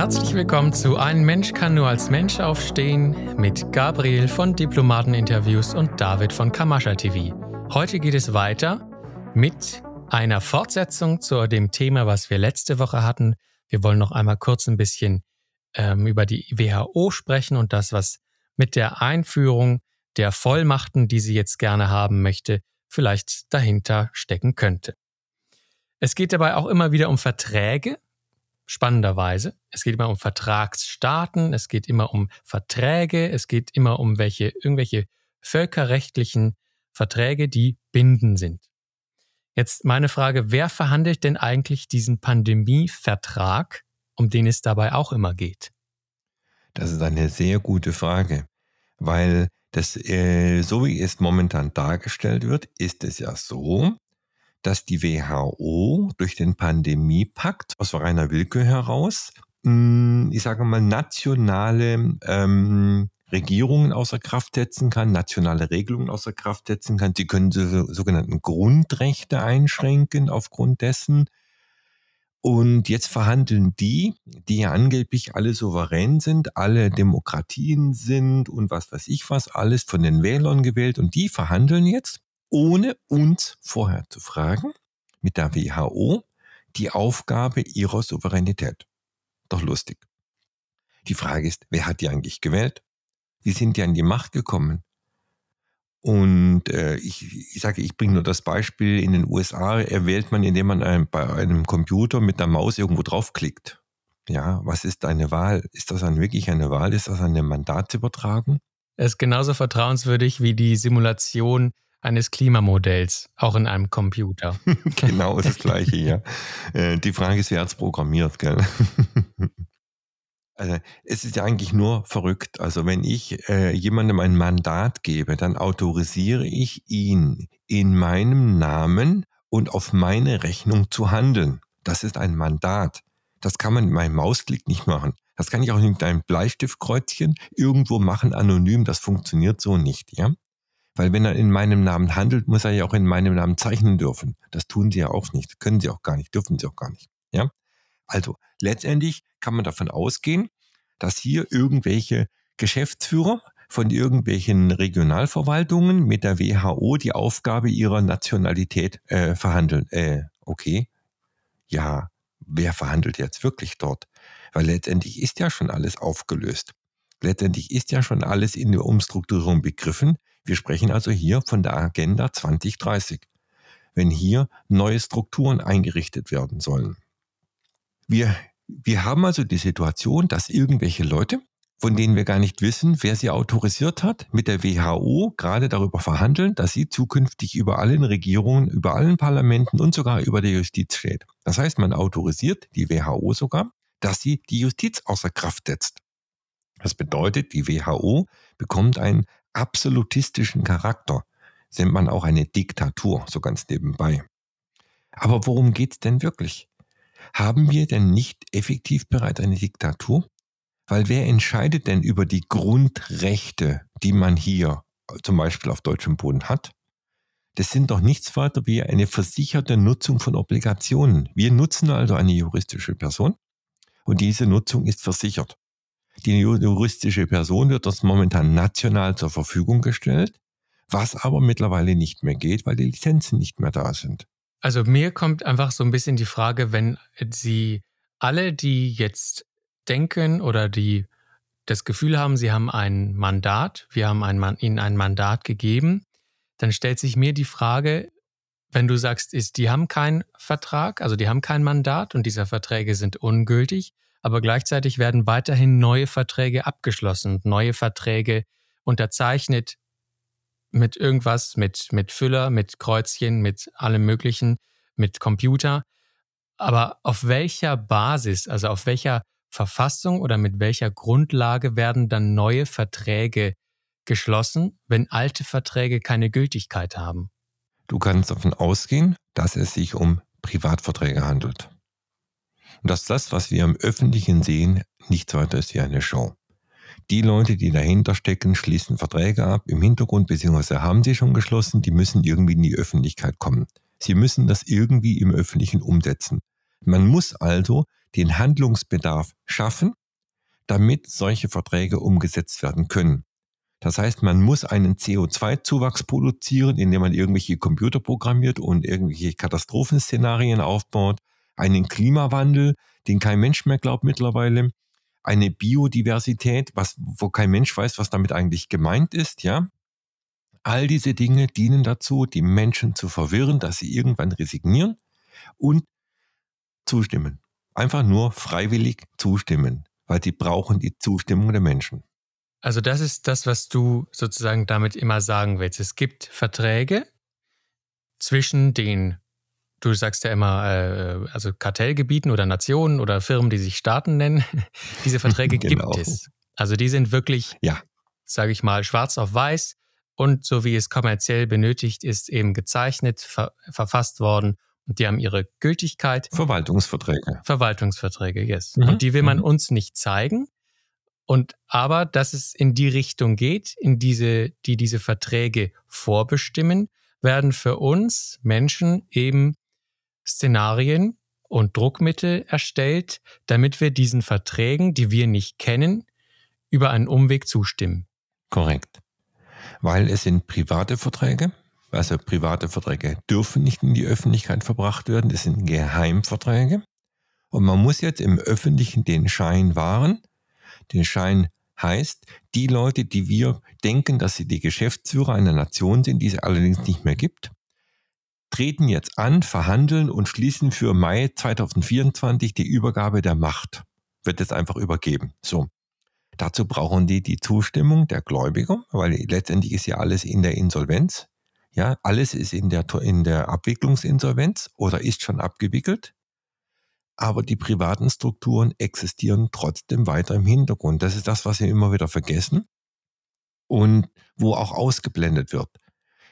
Herzlich willkommen zu Ein Mensch kann nur als Mensch aufstehen mit Gabriel von Diplomateninterviews und David von Kamascha TV. Heute geht es weiter mit einer Fortsetzung zu dem Thema, was wir letzte Woche hatten. Wir wollen noch einmal kurz ein bisschen ähm, über die WHO sprechen und das, was mit der Einführung der Vollmachten, die sie jetzt gerne haben möchte, vielleicht dahinter stecken könnte. Es geht dabei auch immer wieder um Verträge, spannenderweise. Es geht immer um Vertragsstaaten, es geht immer um Verträge, es geht immer um welche, irgendwelche völkerrechtlichen Verträge, die binden sind. Jetzt meine Frage, wer verhandelt denn eigentlich diesen Pandemievertrag, um den es dabei auch immer geht? Das ist eine sehr gute Frage, weil das, äh, so wie es momentan dargestellt wird, ist es ja so, dass die WHO durch den Pandemiepakt aus reiner Willkür heraus, hm, ich sage mal, nationale ähm, Regierungen außer Kraft setzen kann, nationale Regelungen außer Kraft setzen kann. Sie können so, sogenannten Grundrechte einschränken aufgrund dessen. Und jetzt verhandeln die, die ja angeblich alle souverän sind, alle Demokratien sind und was weiß ich was, alles von den Wählern gewählt. Und die verhandeln jetzt ohne uns vorher zu fragen, mit der WHO die Aufgabe ihrer Souveränität. Doch lustig. Die Frage ist, wer hat die eigentlich gewählt? Wie sind die an die Macht gekommen? Und äh, ich, ich sage, ich bringe nur das Beispiel, in den USA erwählt man, indem man ein, bei einem Computer mit der Maus irgendwo draufklickt. Ja, was ist eine Wahl? Ist das dann wirklich eine Wahl? Ist das eine Mandatsübertragung? Es ist genauso vertrauenswürdig wie die Simulation eines Klimamodells, auch in einem Computer. genau, das gleiche, ja. Äh, die Frage ist, wer hat es programmiert, gell? Also, es ist ja eigentlich nur verrückt. Also wenn ich äh, jemandem ein Mandat gebe, dann autorisiere ich ihn in meinem Namen und auf meine Rechnung zu handeln. Das ist ein Mandat. Das kann man mit meinem Mausklick nicht machen. Das kann ich auch mit einem Bleistiftkreuzchen irgendwo machen, anonym. Das funktioniert so nicht, ja? Weil wenn er in meinem Namen handelt, muss er ja auch in meinem Namen zeichnen dürfen. Das tun sie ja auch nicht. Können sie auch gar nicht, dürfen sie auch gar nicht. Ja? Also letztendlich kann man davon ausgehen, dass hier irgendwelche Geschäftsführer von irgendwelchen Regionalverwaltungen mit der WHO die Aufgabe ihrer Nationalität äh, verhandeln. Äh, okay, ja, wer verhandelt jetzt wirklich dort? Weil letztendlich ist ja schon alles aufgelöst. Letztendlich ist ja schon alles in der Umstrukturierung begriffen. Wir sprechen also hier von der Agenda 2030, wenn hier neue Strukturen eingerichtet werden sollen. Wir, wir haben also die Situation, dass irgendwelche Leute, von denen wir gar nicht wissen, wer sie autorisiert hat, mit der WHO gerade darüber verhandeln, dass sie zukünftig über allen Regierungen, über allen Parlamenten und sogar über der Justiz steht. Das heißt, man autorisiert die WHO sogar, dass sie die Justiz außer Kraft setzt. Das bedeutet, die WHO bekommt einen absolutistischen Charakter. Nennt man auch eine Diktatur, so ganz nebenbei. Aber worum geht's denn wirklich? Haben wir denn nicht effektiv bereits eine Diktatur? Weil wer entscheidet denn über die Grundrechte, die man hier zum Beispiel auf deutschem Boden hat? Das sind doch nichts weiter wie eine versicherte Nutzung von Obligationen. Wir nutzen also eine juristische Person und diese Nutzung ist versichert. Die juristische Person wird das momentan national zur Verfügung gestellt, was aber mittlerweile nicht mehr geht, weil die Lizenzen nicht mehr da sind. Also mir kommt einfach so ein bisschen die Frage, wenn Sie alle, die jetzt denken oder die das Gefühl haben, sie haben ein Mandat, wir haben ein, ihnen ein Mandat gegeben, dann stellt sich mir die Frage, wenn du sagst, ist, die haben keinen Vertrag, also die haben kein Mandat und diese Verträge sind ungültig, aber gleichzeitig werden weiterhin neue Verträge abgeschlossen, neue Verträge unterzeichnet mit irgendwas, mit, mit Füller, mit Kreuzchen, mit allem Möglichen, mit Computer. Aber auf welcher Basis, also auf welcher Verfassung oder mit welcher Grundlage werden dann neue Verträge geschlossen, wenn alte Verträge keine Gültigkeit haben? Du kannst davon ausgehen, dass es sich um Privatverträge handelt und dass das, was wir im Öffentlichen sehen, nichts weiter ist wie eine Show. Die Leute, die dahinter stecken, schließen Verträge ab im Hintergrund, beziehungsweise haben sie schon geschlossen, die müssen irgendwie in die Öffentlichkeit kommen. Sie müssen das irgendwie im Öffentlichen umsetzen. Man muss also den Handlungsbedarf schaffen, damit solche Verträge umgesetzt werden können. Das heißt, man muss einen CO2-Zuwachs produzieren, indem man irgendwelche Computer programmiert und irgendwelche Katastrophenszenarien aufbaut, einen Klimawandel, den kein Mensch mehr glaubt mittlerweile, eine Biodiversität, was, wo kein Mensch weiß, was damit eigentlich gemeint ist, ja. All diese Dinge dienen dazu, die Menschen zu verwirren, dass sie irgendwann resignieren und zustimmen. Einfach nur freiwillig zustimmen weil sie brauchen die Zustimmung der Menschen. Also das ist das, was du sozusagen damit immer sagen willst. Es gibt Verträge zwischen den, du sagst ja immer, äh, also Kartellgebieten oder Nationen oder Firmen, die sich Staaten nennen. Diese Verträge genau. gibt es. Also die sind wirklich, ja. sage ich mal, schwarz auf weiß und so wie es kommerziell benötigt ist, eben gezeichnet, ver verfasst worden und die haben ihre Gültigkeit. Verwaltungsverträge. Verwaltungsverträge, yes. Mhm. Und die will man mhm. uns nicht zeigen. Und aber, dass es in die Richtung geht, in diese, die diese Verträge vorbestimmen, werden für uns Menschen eben Szenarien und Druckmittel erstellt, damit wir diesen Verträgen, die wir nicht kennen, über einen Umweg zustimmen. Korrekt. Weil es sind private Verträge, also private Verträge dürfen nicht in die Öffentlichkeit verbracht werden. Das sind Geheimverträge. Und man muss jetzt im Öffentlichen den Schein wahren. Den Schein heißt, die Leute, die wir denken, dass sie die Geschäftsführer einer Nation sind, die es allerdings nicht mehr gibt, treten jetzt an, verhandeln und schließen für Mai 2024 die Übergabe der Macht. Wird jetzt einfach übergeben. So. Dazu brauchen die die Zustimmung der Gläubiger, weil letztendlich ist ja alles in der Insolvenz. Ja, alles ist in der, in der Abwicklungsinsolvenz oder ist schon abgewickelt. Aber die privaten Strukturen existieren trotzdem weiter im Hintergrund. Das ist das, was wir immer wieder vergessen und wo auch ausgeblendet wird.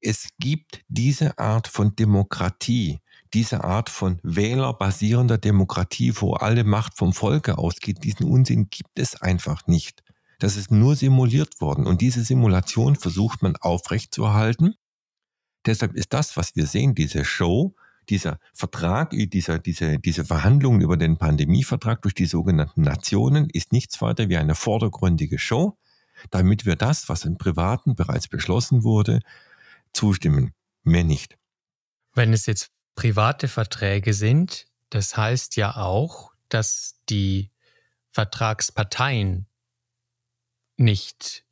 Es gibt diese Art von Demokratie, diese Art von wählerbasierender Demokratie, wo alle Macht vom Volke ausgeht. Diesen Unsinn gibt es einfach nicht. Das ist nur simuliert worden. Und diese Simulation versucht man aufrechtzuerhalten Deshalb ist das, was wir sehen, diese Show, dieser Vertrag, dieser, diese, diese Verhandlungen über den Pandemievertrag durch die sogenannten Nationen ist nichts weiter wie eine vordergründige Show, damit wir das, was im Privaten bereits beschlossen wurde, zustimmen. Mehr nicht. Wenn es jetzt private Verträge sind, das heißt ja auch, dass die Vertragsparteien nicht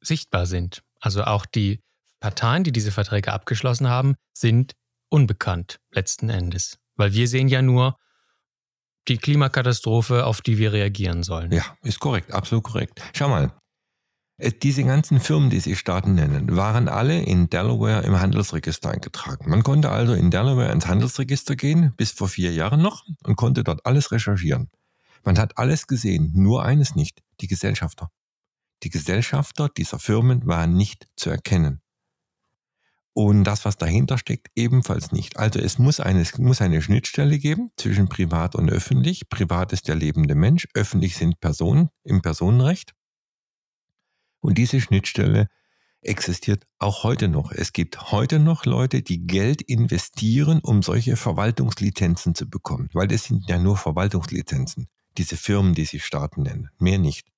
sichtbar sind. Also auch die Parteien, die diese Verträge abgeschlossen haben, sind unbekannt letzten Endes. Weil wir sehen ja nur die Klimakatastrophe, auf die wir reagieren sollen. Ja, ist korrekt, absolut korrekt. Schau mal, diese ganzen Firmen, die Sie Staaten nennen, waren alle in Delaware im Handelsregister eingetragen. Man konnte also in Delaware ins Handelsregister gehen, bis vor vier Jahren noch, und konnte dort alles recherchieren. Man hat alles gesehen, nur eines nicht, die Gesellschafter. Die Gesellschafter dieser Firmen waren nicht zu erkennen. Und das, was dahinter steckt, ebenfalls nicht. Also es muss eine, es muss eine Schnittstelle geben zwischen privat und öffentlich. Privat ist der lebende Mensch, öffentlich sind Personen im Personenrecht. Und diese Schnittstelle existiert auch heute noch. Es gibt heute noch Leute, die Geld investieren, um solche Verwaltungslizenzen zu bekommen, weil das sind ja nur Verwaltungslizenzen, diese Firmen, die sich Staaten nennen, mehr nicht.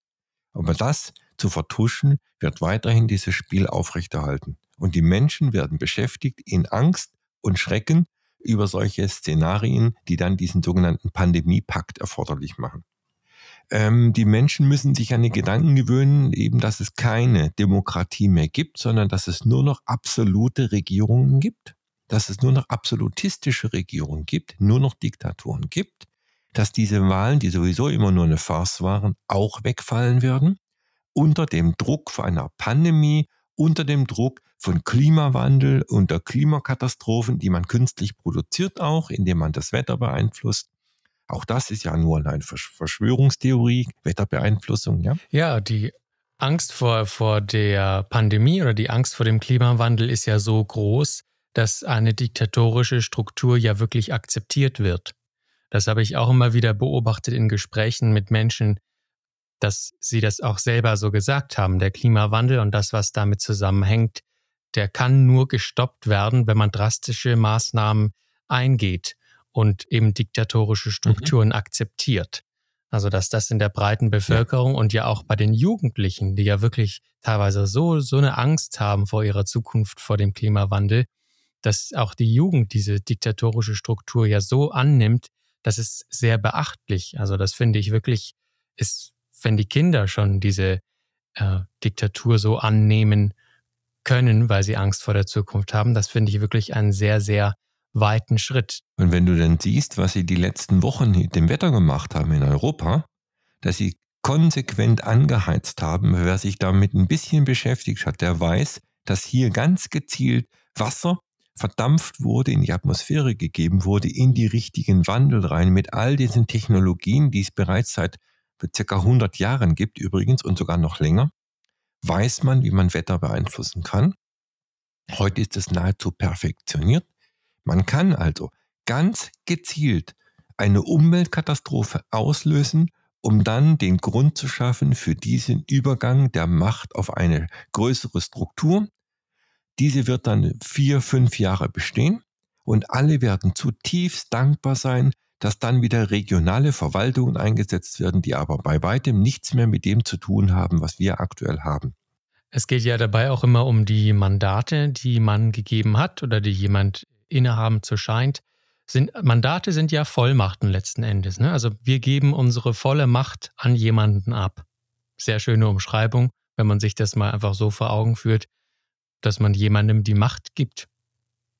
Aber das zu vertuschen, wird weiterhin dieses Spiel aufrechterhalten. Und die Menschen werden beschäftigt in Angst und Schrecken über solche Szenarien, die dann diesen sogenannten Pandemiepakt erforderlich machen. Ähm, die Menschen müssen sich an die Gedanken gewöhnen, eben, dass es keine Demokratie mehr gibt, sondern dass es nur noch absolute Regierungen gibt, dass es nur noch absolutistische Regierungen gibt, nur noch Diktaturen gibt, dass diese Wahlen, die sowieso immer nur eine Farce waren, auch wegfallen werden, unter dem Druck vor einer Pandemie, unter dem Druck von Klimawandel, unter Klimakatastrophen, die man künstlich produziert auch, indem man das Wetter beeinflusst. Auch das ist ja nur eine Verschwörungstheorie, Wetterbeeinflussung, ja? Ja, die Angst vor, vor der Pandemie oder die Angst vor dem Klimawandel ist ja so groß, dass eine diktatorische Struktur ja wirklich akzeptiert wird. Das habe ich auch immer wieder beobachtet in Gesprächen mit Menschen, dass sie das auch selber so gesagt haben. Der Klimawandel und das, was damit zusammenhängt, der kann nur gestoppt werden, wenn man drastische Maßnahmen eingeht. Und eben diktatorische Strukturen mhm. akzeptiert. Also dass das in der breiten Bevölkerung ja. und ja auch bei den Jugendlichen, die ja wirklich teilweise so, so eine Angst haben vor ihrer Zukunft, vor dem Klimawandel, dass auch die Jugend diese diktatorische Struktur ja so annimmt, das ist sehr beachtlich. Also das finde ich wirklich, ist, wenn die Kinder schon diese äh, Diktatur so annehmen können, weil sie Angst vor der Zukunft haben, das finde ich wirklich einen sehr, sehr weiten Schritt. Und wenn du dann siehst, was sie die letzten Wochen mit dem Wetter gemacht haben in Europa, dass sie konsequent angeheizt haben, wer sich damit ein bisschen beschäftigt hat, der weiß, dass hier ganz gezielt Wasser verdampft wurde, in die Atmosphäre gegeben wurde, in die richtigen Wandel rein, mit all diesen Technologien, die es bereits seit circa 100 Jahren gibt übrigens und sogar noch länger, weiß man, wie man Wetter beeinflussen kann. Heute ist es nahezu perfektioniert. Man kann also ganz gezielt eine Umweltkatastrophe auslösen, um dann den Grund zu schaffen für diesen Übergang der Macht auf eine größere Struktur. Diese wird dann vier, fünf Jahre bestehen und alle werden zutiefst dankbar sein, dass dann wieder regionale Verwaltungen eingesetzt werden, die aber bei weitem nichts mehr mit dem zu tun haben, was wir aktuell haben. Es geht ja dabei auch immer um die Mandate, die man gegeben hat oder die jemand innehaben zu scheint, sind Mandate sind ja Vollmachten letzten Endes. Ne? Also wir geben unsere volle Macht an jemanden ab. Sehr schöne Umschreibung, wenn man sich das mal einfach so vor Augen führt, dass man jemandem die Macht gibt.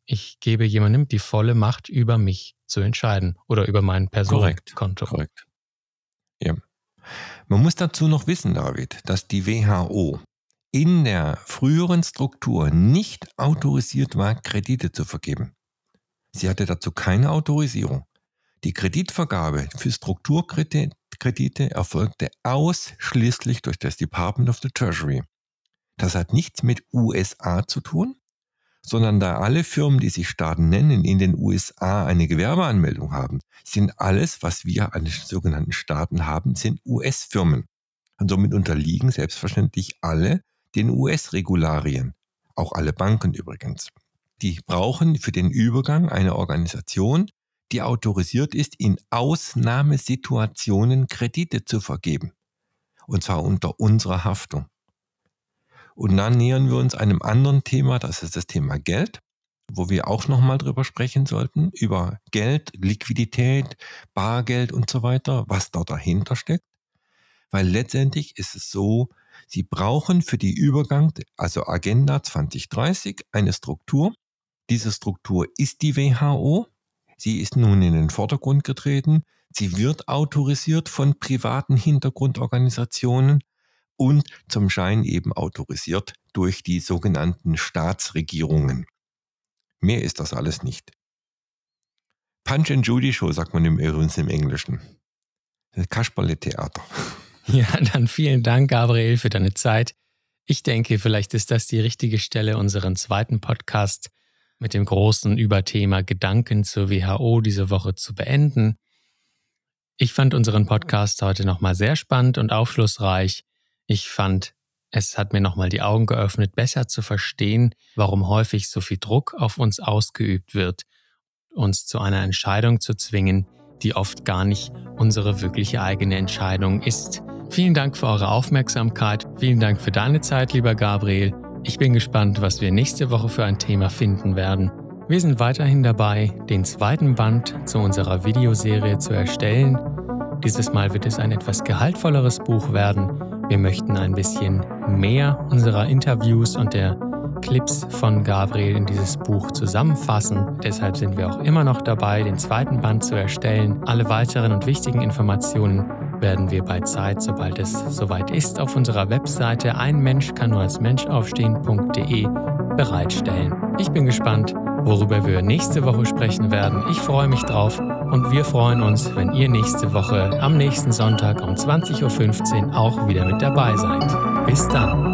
Ich gebe jemandem die volle Macht über mich zu entscheiden oder über mein Personenkonto. Korrekt. Korrekt. Ja. Man muss dazu noch wissen, David, dass die WHO in der früheren Struktur nicht autorisiert war, Kredite zu vergeben. Sie hatte dazu keine Autorisierung. Die Kreditvergabe für Strukturkredite erfolgte ausschließlich durch das Department of the Treasury. Das hat nichts mit USA zu tun, sondern da alle Firmen, die sich Staaten nennen, in den USA eine Gewerbeanmeldung haben, sind alles, was wir an den sogenannten Staaten haben, sind US-Firmen. Und somit unterliegen selbstverständlich alle den US-Regularien, auch alle Banken übrigens. Die brauchen für den Übergang eine Organisation, die autorisiert ist, in Ausnahmesituationen Kredite zu vergeben. Und zwar unter unserer Haftung. Und dann nähern wir uns einem anderen Thema, das ist das Thema Geld, wo wir auch nochmal drüber sprechen sollten, über Geld, Liquidität, Bargeld und so weiter, was dort dahinter steckt. Weil letztendlich ist es so, Sie brauchen für die Übergang, also Agenda 2030, eine Struktur. Diese Struktur ist die WHO. Sie ist nun in den Vordergrund getreten. Sie wird autorisiert von privaten Hintergrundorganisationen und zum Schein eben autorisiert durch die sogenannten Staatsregierungen. Mehr ist das alles nicht. Punch and Judy Show sagt man im, übrigens im Englischen. Kasperle-Theater. Ja, dann vielen Dank, Gabriel, für deine Zeit. Ich denke, vielleicht ist das die richtige Stelle, unseren zweiten Podcast mit dem großen Überthema Gedanken zur WHO diese Woche zu beenden. Ich fand unseren Podcast heute nochmal sehr spannend und aufschlussreich. Ich fand, es hat mir nochmal die Augen geöffnet, besser zu verstehen, warum häufig so viel Druck auf uns ausgeübt wird, uns zu einer Entscheidung zu zwingen, die oft gar nicht unsere wirkliche eigene Entscheidung ist. Vielen Dank für eure Aufmerksamkeit. Vielen Dank für deine Zeit, lieber Gabriel. Ich bin gespannt, was wir nächste Woche für ein Thema finden werden. Wir sind weiterhin dabei, den zweiten Band zu unserer Videoserie zu erstellen. Dieses Mal wird es ein etwas gehaltvolleres Buch werden. Wir möchten ein bisschen mehr unserer Interviews und der Clips von Gabriel in dieses Buch zusammenfassen. Deshalb sind wir auch immer noch dabei, den zweiten Band zu erstellen. Alle weiteren und wichtigen Informationen werden wir bei Zeit, sobald es soweit ist, auf unserer Webseite ein Mensch kann nur als Mensch aufstehen.de bereitstellen. Ich bin gespannt, worüber wir nächste Woche sprechen werden. Ich freue mich drauf und wir freuen uns, wenn ihr nächste Woche am nächsten Sonntag um 20.15 Uhr auch wieder mit dabei seid. Bis dann.